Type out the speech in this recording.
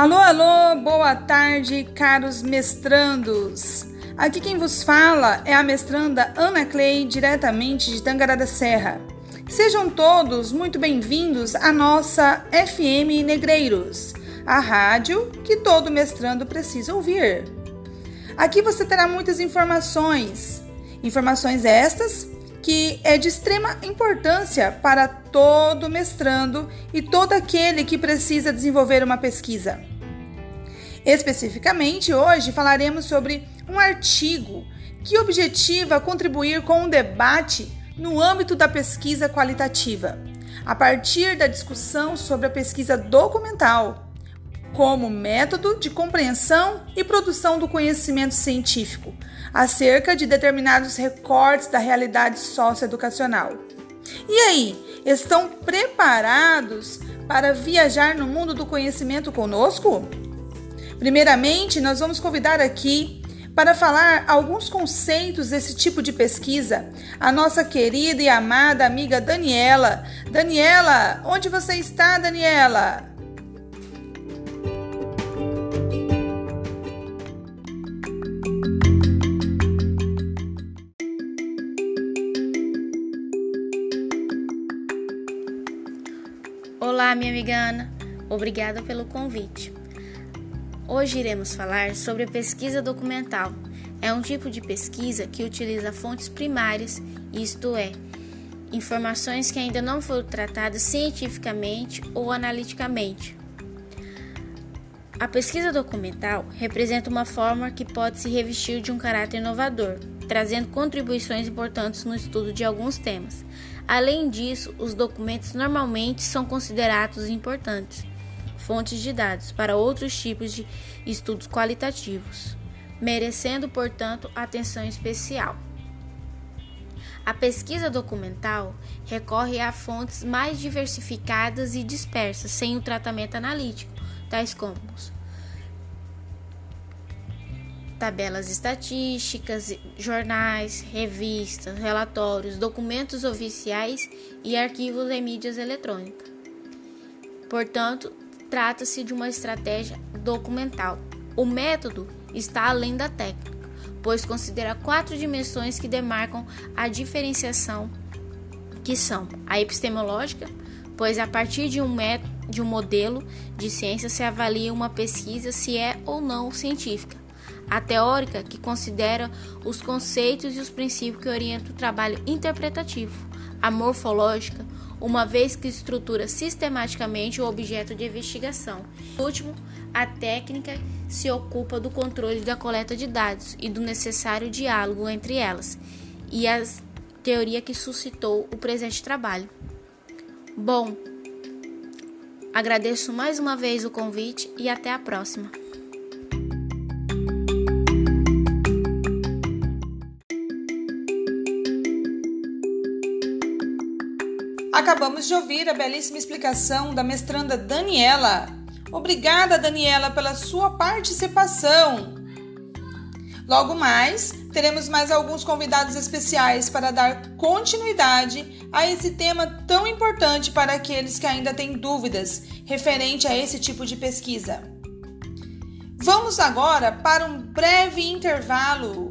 Alô, alô, boa tarde, caros mestrandos. Aqui quem vos fala é a mestranda Ana Clay, diretamente de Tangará da Serra. Sejam todos muito bem-vindos à nossa FM Negreiros, a rádio que todo mestrando precisa ouvir. Aqui você terá muitas informações, informações estas que é de extrema importância para todo mestrando e todo aquele que precisa desenvolver uma pesquisa. Especificamente, hoje falaremos sobre um artigo que objetiva contribuir com um debate no âmbito da pesquisa qualitativa, a partir da discussão sobre a pesquisa documental como método de compreensão e produção do conhecimento científico acerca de determinados recortes da realidade socioeducacional. E aí, estão preparados para viajar no mundo do conhecimento conosco? Primeiramente, nós vamos convidar aqui para falar alguns conceitos desse tipo de pesquisa a nossa querida e amada amiga Daniela. Daniela, onde você está, Daniela? Olá, minha amiga Ana. Obrigada pelo convite. Hoje iremos falar sobre pesquisa documental. É um tipo de pesquisa que utiliza fontes primárias, isto é, informações que ainda não foram tratadas cientificamente ou analiticamente. A pesquisa documental representa uma forma que pode se revestir de um caráter inovador, trazendo contribuições importantes no estudo de alguns temas. Além disso, os documentos normalmente são considerados importantes fontes de dados para outros tipos de estudos qualitativos, merecendo, portanto, atenção especial. A pesquisa documental recorre a fontes mais diversificadas e dispersas, sem o tratamento analítico, tais como tabelas estatísticas, jornais, revistas, relatórios, documentos oficiais e arquivos em mídias eletrônicas. Portanto, trata-se de uma estratégia documental. O método está além da técnica, pois considera quatro dimensões que demarcam a diferenciação, que são a epistemológica, pois a partir de um método, de um modelo de ciência se avalia uma pesquisa se é ou não científica a teórica, que considera os conceitos e os princípios que orientam o trabalho interpretativo. A morfológica, uma vez que estrutura sistematicamente o objeto de investigação. Por último, a técnica se ocupa do controle da coleta de dados e do necessário diálogo entre elas, e a teoria que suscitou o presente trabalho. Bom, agradeço mais uma vez o convite e até a próxima. Acabamos de ouvir a belíssima explicação da mestranda Daniela. Obrigada, Daniela, pela sua participação. Logo mais, teremos mais alguns convidados especiais para dar continuidade a esse tema tão importante para aqueles que ainda têm dúvidas referente a esse tipo de pesquisa. Vamos agora para um breve intervalo.